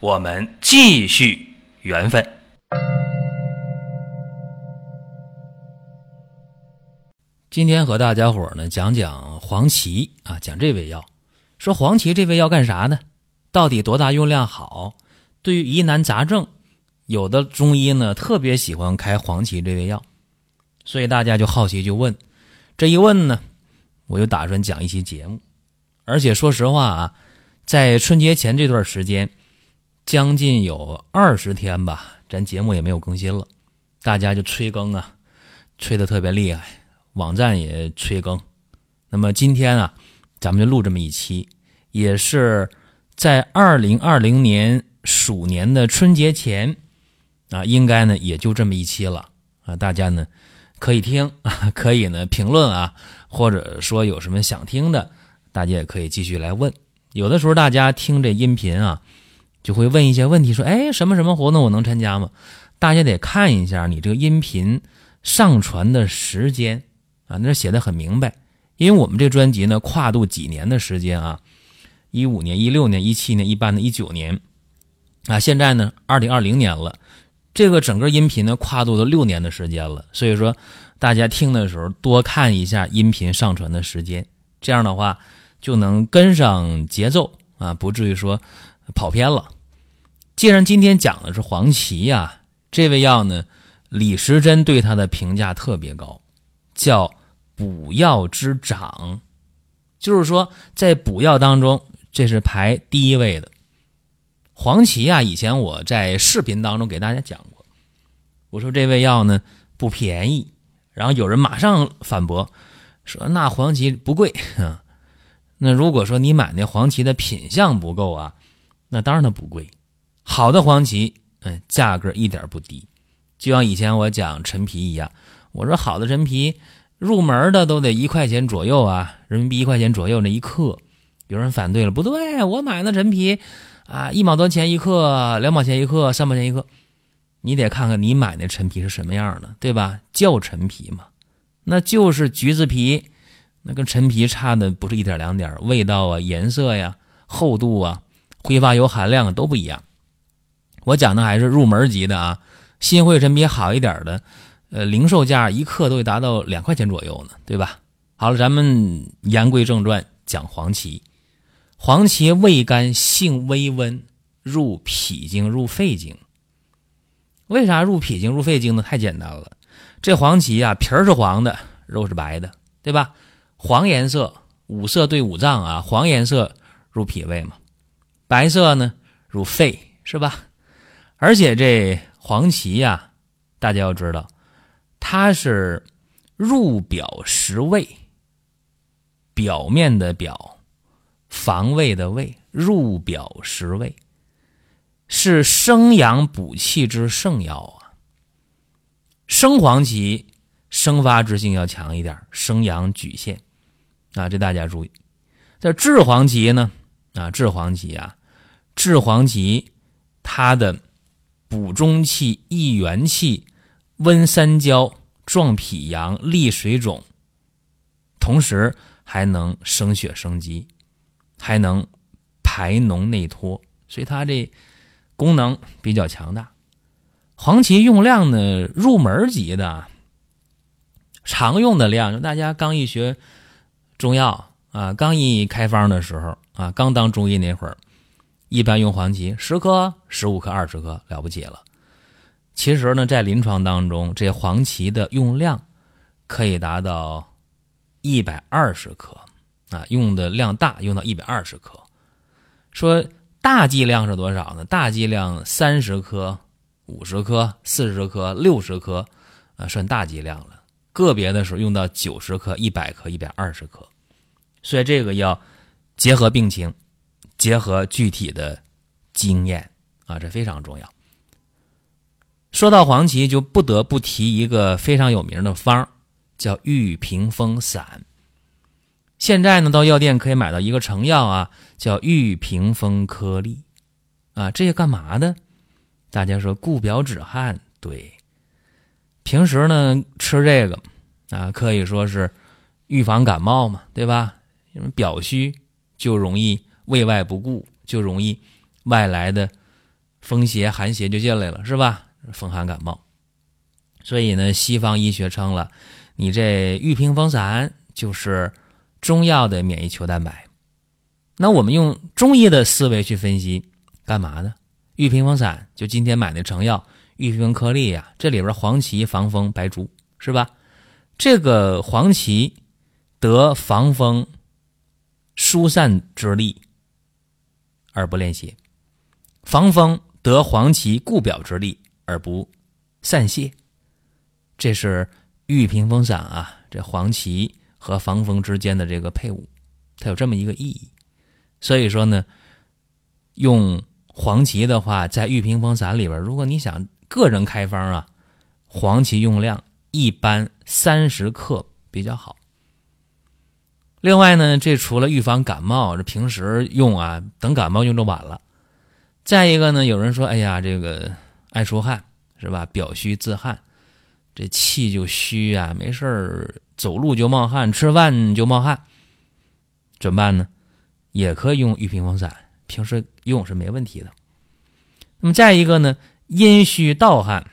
我们继续缘分。今天和大家伙儿呢讲讲黄芪啊，讲这味药。说黄芪这味药干啥呢？到底多大用量好？对于疑难杂症，有的中医呢特别喜欢开黄芪这味药。所以大家就好奇就问，这一问呢，我就打算讲一期节目。而且说实话啊，在春节前这段时间，将近有二十天吧，咱节目也没有更新了，大家就催更啊，催得特别厉害，网站也催更。那么今天啊，咱们就录这么一期，也是在二零二零年鼠年的春节前啊，应该呢也就这么一期了啊，大家呢。可以听，可以呢评论啊，或者说有什么想听的，大家也可以继续来问。有的时候大家听这音频啊，就会问一些问题，说：“哎，什么什么活动我能参加吗？”大家得看一下你这个音频上传的时间啊，那写的很明白。因为我们这专辑呢，跨度几年的时间啊，一五年、一六年、一七年、一八年、一九年啊，现在呢，二零二零年了。这个整个音频呢，跨度都六年的时间了，所以说大家听的时候多看一下音频上传的时间，这样的话就能跟上节奏啊，不至于说跑偏了。既然今天讲的是黄芪呀，这味药呢，李时珍对它的评价特别高，叫补药之长，就是说在补药当中，这是排第一位的。黄芪啊，以前我在视频当中给大家讲过，我说这味药呢不便宜，然后有人马上反驳说那黄芪不贵，那如果说你买那黄芪的品相不够啊，那当然它不贵，好的黄芪，嗯，价格一点不低，就像以前我讲陈皮一样，我说好的陈皮入门的都得一块钱左右啊，人民币一块钱左右那一克，有人反对了，不对，我买那陈皮。啊，一毛多钱一克，两毛钱一克，三毛钱一克，你得看看你买那陈皮是什么样的，对吧？叫陈皮嘛，那就是橘子皮，那跟陈皮差的不是一点两点，味道啊、颜色呀、厚度啊、挥发油含量都不一样。我讲的还是入门级的啊，新会陈皮好一点的，呃，零售价一克都会达到两块钱左右呢，对吧？好了，咱们言归正传，讲黄芪。黄芪味甘，性微温，入脾经，入肺经。为啥入脾经、入肺经呢？太简单了，这黄芪啊，皮儿是黄的，肉是白的，对吧？黄颜色，五色对五脏啊，黄颜色入脾胃嘛，白色呢入肺，是吧？而且这黄芪呀，大家要知道，它是入表实胃，表面的表。防卫的卫，入表实胃，是生阳补气之圣药啊。生黄芪生发之性要强一点，生阳举陷啊，这大家注意。这制黄芪呢啊，制黄芪啊，治黄芪它的补中气、益元气、温三焦、壮脾阳、利水肿，同时还能生血生肌。还能排脓内脱，所以它这功能比较强大。黄芪用量呢，入门级的常用的量，就大家刚一学中药啊，刚一开方的时候啊，刚当中医那会儿，一般用黄芪十克、十五克、二十克了不起了。其实呢，在临床当中，这黄芪的用量可以达到一百二十克。啊，用的量大，用到一百二十克。说大剂量是多少呢？大剂量三十克、五十克、四十克、六十克，啊，算大剂量了。个别的时候用到九十克、一百克、一百二十克。所以这个要结合病情，结合具体的经验啊，这非常重要。说到黄芪，就不得不提一个非常有名的方叫玉屏风散。现在呢，到药店可以买到一个成药啊，叫玉屏风颗粒，啊，这些干嘛的？大家说固表止汗，对。平时呢吃这个啊，可以说是预防感冒嘛，对吧？因为表虚就容易胃外不顾，就容易外来的风邪寒邪就进来了，是吧？风寒感冒。所以呢，西方医学称了，你这玉屏风散就是中药的免疫球蛋白。那我们用中医的思维去分析，干嘛呢？玉屏风散就今天买的成药。玉屏颗粒呀，这里边黄芪、防风、白术是吧？这个黄芪得防风、疏散之力而不练邪，防风得黄芪固表之力而不散泄，这是玉屏风散啊。这黄芪和防风之间的这个配伍，它有这么一个意义。所以说呢，用黄芪的话，在玉屏风散里边，如果你想。个人开方啊，黄芪用量一般三十克比较好。另外呢，这除了预防感冒，这平时用啊，等感冒用就晚了。再一个呢，有人说，哎呀，这个爱出汗是吧？表虚自汗，这气就虚啊，没事儿走路就冒汗，吃饭就冒汗，怎么办呢？也可以用玉屏风散，平时用是没问题的。那么再一个呢？阴虚盗汗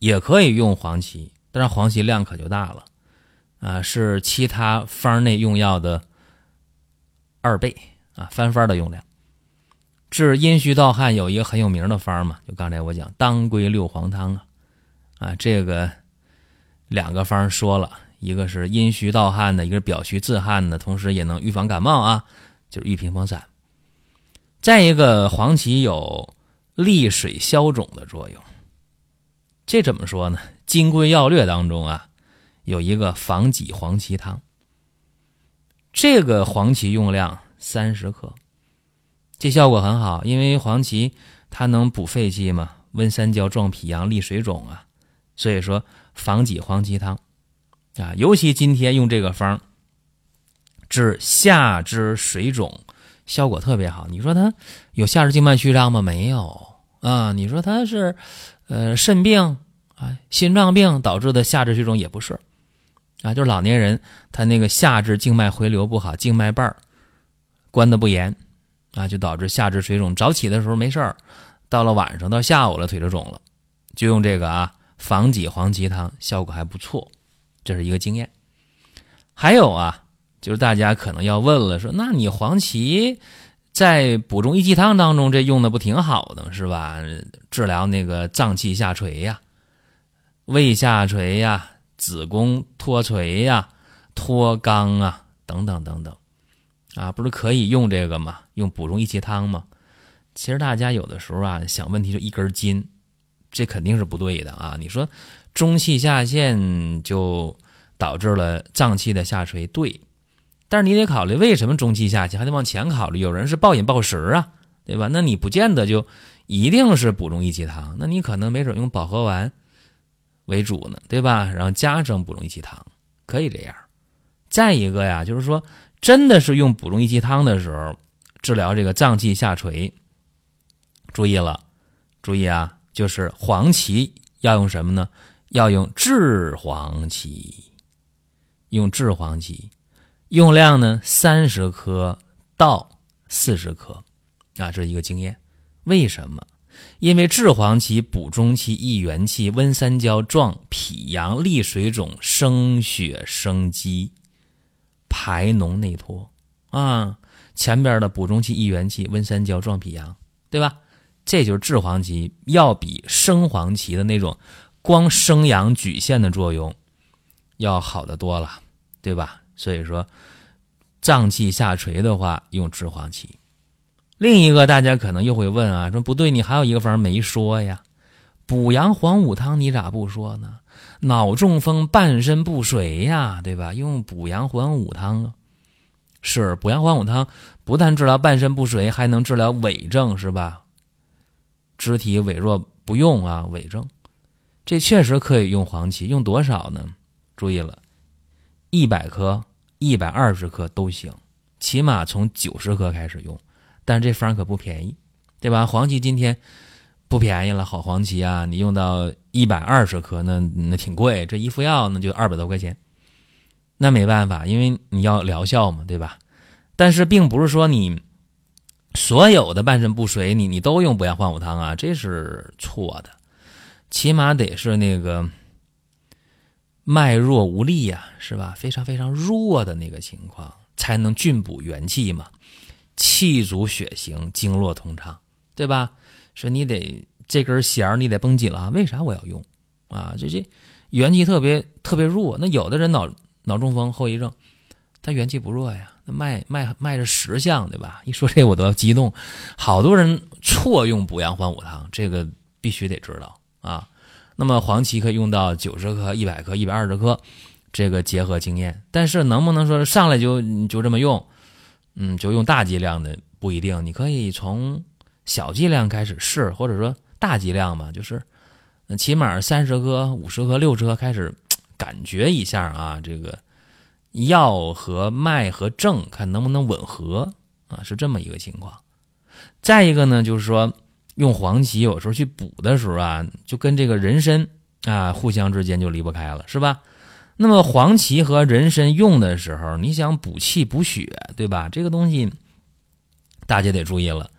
也可以用黄芪，但是黄芪量可就大了，啊，是其他方内用药的二倍啊，翻番的用量。治阴虚盗汗有一个很有名的方嘛，就刚才我讲当归六黄汤啊，啊，这个两个方说了，一个是阴虚盗汗的，一个是表虚自汗的，同时也能预防感冒啊，就是玉屏风散。再一个，黄芪有。利水消肿的作用，这怎么说呢？《金匮要略》当中啊，有一个防己黄芪汤。这个黄芪用量三十克，这效果很好，因为黄芪它能补肺气嘛，温三焦、壮脾阳、利水肿啊。所以说防己黄芪汤啊，尤其今天用这个方治下肢水肿，效果特别好。你说它有下肢静脉曲张吗？没有。啊，你说他是，呃，肾病啊，心脏病导致的下肢水肿也不是，啊，就是老年人他那个下肢静脉回流不好，静脉瓣儿关的不严，啊，就导致下肢水肿。早起的时候没事儿，到了晚上到下午了腿就肿了，就用这个啊，防己黄芪汤效果还不错，这是一个经验。还有啊，就是大家可能要问了，说那你黄芪？在补中益气汤当中，这用的不挺好的是吧？治疗那个脏器下垂呀、胃下垂呀、子宫脱垂呀、脱肛啊等等等等，啊，不是可以用这个吗？用补中益气汤吗？其实大家有的时候啊想问题就一根筋，这肯定是不对的啊！你说中气下陷就导致了脏器的下垂，对。但是你得考虑为什么中气下陷，还得往前考虑。有人是暴饮暴食啊，对吧？那你不见得就一定是补中益气汤，那你可能没准用保和丸为主呢，对吧？然后加上补中益气汤，可以这样。再一个呀，就是说真的是用补中益气汤的时候治疗这个脏器下垂，注意了，注意啊，就是黄芪要用什么呢？要用炙黄芪，用炙黄芪。用量呢，三十克到四十克，啊，这是一个经验。为什么？因为制黄芪补中气、益元气、温三焦、壮脾阳、利水肿、生血生肌、排脓内脱啊。前边的补中气、益元气、温三焦、壮脾阳，对吧？这就是制黄芪要比生黄芪的那种光生阳举陷的作用要好得多了，对吧？所以说，脏气下垂的话，用制黄芪。另一个大家可能又会问啊，说不对，你还有一个方没说呀？补阳黄五汤你咋不说呢？脑中风半身不遂呀，对吧？用补阳黄五汤啊。是补阳黄五汤，不但治疗半身不遂，还能治疗痿症，是吧？肢体痿弱不用啊，痿症，这确实可以用黄芪，用多少呢？注意了，一百克、一百二十克都行，起码从九十克开始用。但这方可不便宜，对吧？黄芪今天不便宜了，好黄芪啊，你用到一百二十克，那那挺贵，这一副药那就二百多块钱。那没办法，因为你要疗效嘛，对吧？但是并不是说你所有的半身不遂，你你都用补阳换骨汤啊，这是错的。起码得是那个脉弱无力呀，是吧？非常非常弱的那个情况，才能菌补元气嘛。气足血行，经络通畅，对吧？说你得这根弦儿，你得绷紧了。为啥我要用啊？这这元气特别特别弱。那有的人脑脑中风后遗症，他元气不弱呀，那脉脉脉着实象，对吧？一说这我都要激动。好多人错用补阳还五汤，这个必须得知道啊。那么黄芪可以用到九十克、一百克、一百二十克，这个结合经验。但是能不能说上来就就这么用？嗯，就用大剂量的不一定，你可以从小剂量开始试，或者说大剂量嘛，就是起码三十克、五十克、六十克开始感觉一下啊，这个药和脉和症看能不能吻合啊，是这么一个情况。再一个呢，就是说用黄芪有时候去补的时候啊，就跟这个人参啊互相之间就离不开了，是吧？那么黄芪和人参用的时候，你想补气补血，对吧？这个东西大家得注意了。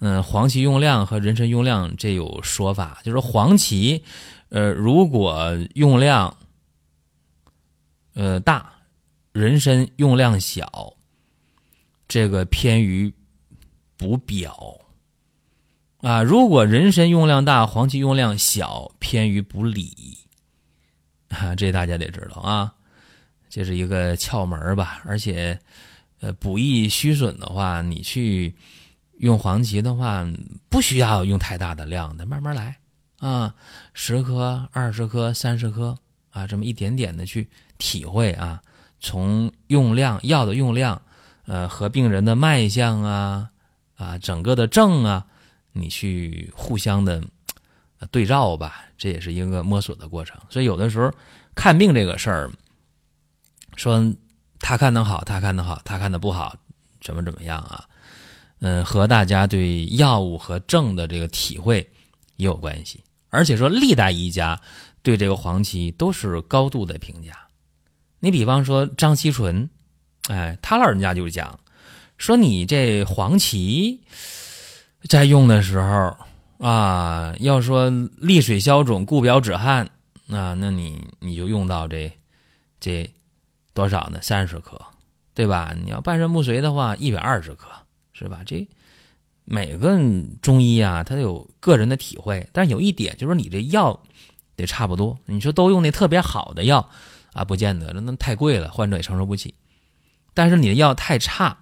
嗯，黄芪用量和人参用量这有说法，就是黄芪，呃，如果用量呃大，人参用量小，这个偏于补表啊；如果人参用量大，黄芪用量小，偏于补里。啊，这大家得知道啊，这是一个窍门吧。而且，呃，补益虚损的话，你去用黄芪的话，不需要用太大的量的，慢慢来啊，十克、二十克、三十克啊，这么一点点的去体会啊。从用量药的用量，呃，和病人的脉象啊啊，整个的症啊，你去互相的。对照吧，这也是一个摸索的过程。所以有的时候看病这个事儿，说他看的好，他看的好，他看的不好，怎么怎么样啊？嗯，和大家对药物和症的这个体会也有关系。而且说历代医家对这个黄芪都是高度的评价。你比方说张锡纯，哎，他老人家就讲说，你这黄芪在用的时候。啊，要说利水消肿、固表止汗，啊，那你你就用到这这多少呢？三十克，对吧？你要半身不遂的话，一百二十克，是吧？这每个中医啊，他有个人的体会，但是有一点就是，你这药得差不多。你说都用那特别好的药啊，不见得，那那太贵了，患者也承受不起。但是你的药太差，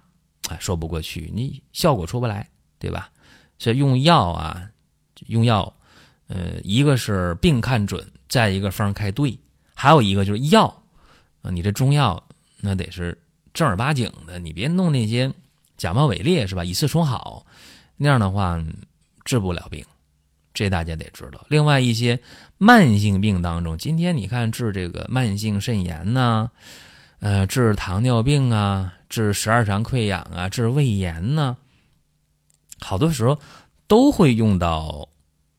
啊，说不过去，你效果出不来，对吧？所以用药啊。用药，呃，一个是病看准，再一个方开对，还有一个就是药，啊，你这中药那得是正儿八经的，你别弄那些假冒伪劣，是吧？以次充好，那样的话治不了病，这大家得知道。另外一些慢性病当中，今天你看治这个慢性肾炎呐，呃，治糖尿病啊，治十二肠溃疡啊，治胃炎呢，好多时候都会用到。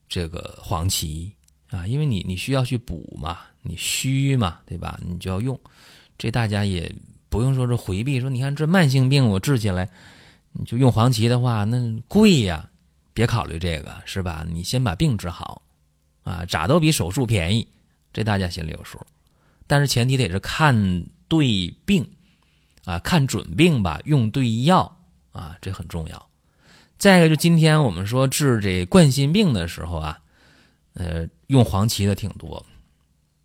这个黄芪啊，因为你你需要去补嘛，你虚嘛，对吧？你就要用，这大家也不用说是回避。说你看这慢性病我治起来，你就用黄芪的话，那贵呀，别考虑这个是吧？你先把病治好啊，咋都比手术便宜，这大家心里有数。但是前提得是看对病啊，看准病吧，用对药啊，这很重要。再一个，就今天我们说治这冠心病的时候啊，呃，用黄芪的挺多。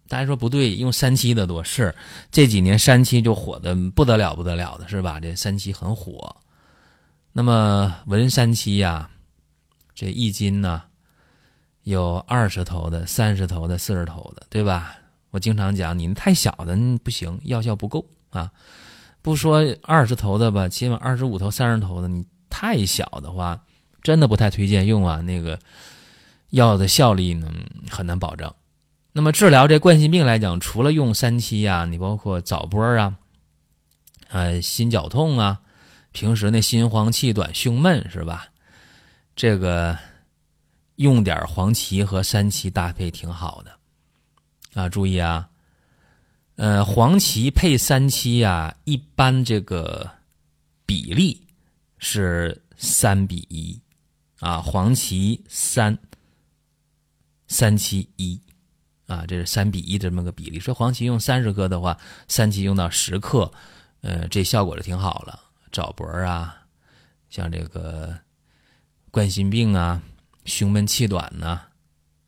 大家说不对，用三七的多是这几年三七就火的不得了，不得了的是吧？这三七很火。那么文三七呀，这一斤呢有二十头的、三十头的、四十头的，对吧？我经常讲，你太小的不行，药效不够啊。不说二十头的吧，起码二十五头、三十头的你。太小的话，真的不太推荐用啊。那个，药的效力呢很难保证。那么治疗这冠心病来讲，除了用三七啊，你包括早波啊，呃，心绞痛啊，平时那心慌气短、胸闷是吧？这个用点黄芪和三七搭配挺好的啊。注意啊，呃，黄芪配三七啊，一般这个比例是三比一啊，黄芪三，三七一。啊，这是三比一这么个比例。说黄芪用三十克的话，三七用到十克，呃，这效果就挺好了。早搏啊，像这个冠心病啊、胸闷气短呐，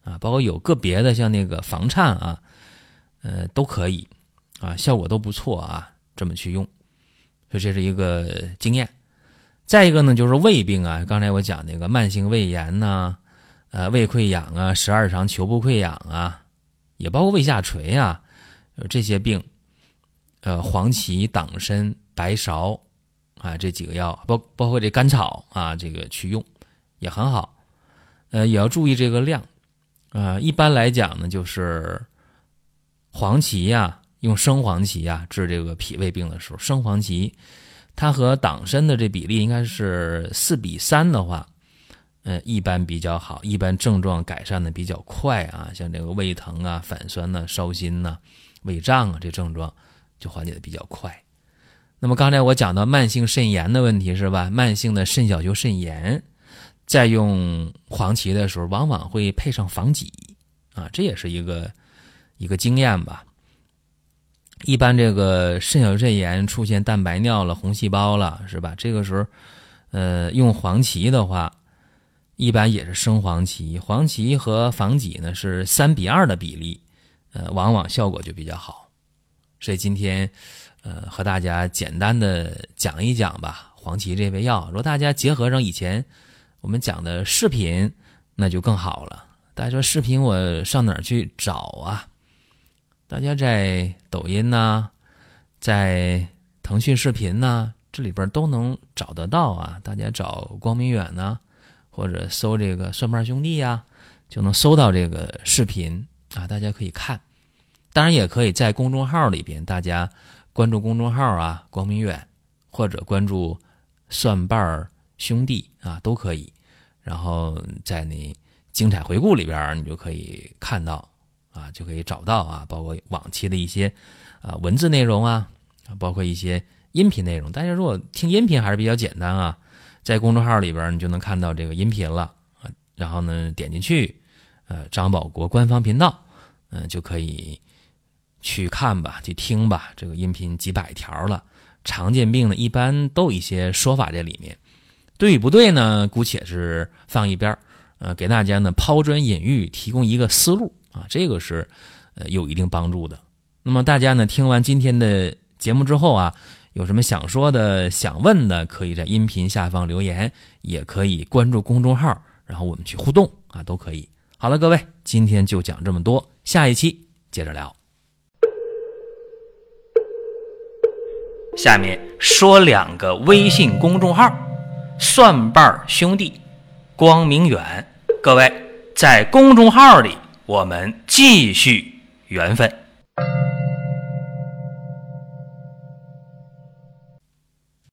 啊，包括有个别的像那个房颤啊，呃，都可以啊，效果都不错啊，这么去用，所以这是一个经验。再一个呢，就是胃病啊，刚才我讲那个慢性胃炎呐，呃，胃溃疡啊，十二肠球部溃疡啊。也包括胃下垂啊，这些病，呃，黄芪、党参、白芍啊，这几个药，包包括这甘草啊，这个去用也很好，呃，也要注意这个量，啊，一般来讲呢，就是黄芪呀，用生黄芪呀治这个脾胃病的时候，生黄芪它和党参的这比例应该是四比三的话。呃，一般比较好，一般症状改善的比较快啊，像这个胃疼啊、反酸呐、烧心呐、胃胀啊，这症状就缓解的比较快。那么刚才我讲到慢性肾炎的问题是吧？慢性的肾小球肾炎，在用黄芪的时候，往往会配上防己啊，这也是一个一个经验吧。一般这个肾小球肾炎出现蛋白尿了、红细胞了，是吧？这个时候，呃，用黄芪的话。一般也是生黄芪，黄芪和防己呢是三比二的比例，呃，往往效果就比较好。所以今天，呃，和大家简单的讲一讲吧，黄芪这味药。如果大家结合上以前我们讲的视频，那就更好了。大家说视频我上哪儿去找啊？大家在抖音呐，在腾讯视频呐，这里边都能找得到啊。大家找光明远呢。或者搜这个蒜瓣兄弟呀，就能搜到这个视频啊，大家可以看。当然也可以在公众号里边，大家关注公众号啊，光明远，或者关注蒜瓣兄弟啊，都可以。然后在你精彩回顾里边，你就可以看到啊，就可以找到啊，包括往期的一些啊文字内容啊，包括一些音频内容。大家如果听音频还是比较简单啊。在公众号里边，你就能看到这个音频了。然后呢，点进去，呃，张保国官方频道，嗯，就可以去看吧，去听吧。这个音频几百条了，常见病呢，一般都有一些说法在里面，对与不对呢，姑且是放一边呃，给大家呢抛砖引玉，提供一个思路啊，这个是呃有一定帮助的。那么大家呢，听完今天的节目之后啊。有什么想说的、想问的，可以在音频下方留言，也可以关注公众号，然后我们去互动啊，都可以。好了，各位，今天就讲这么多，下一期接着聊。下面说两个微信公众号：蒜瓣兄弟、光明远。各位在公众号里，我们继续缘分。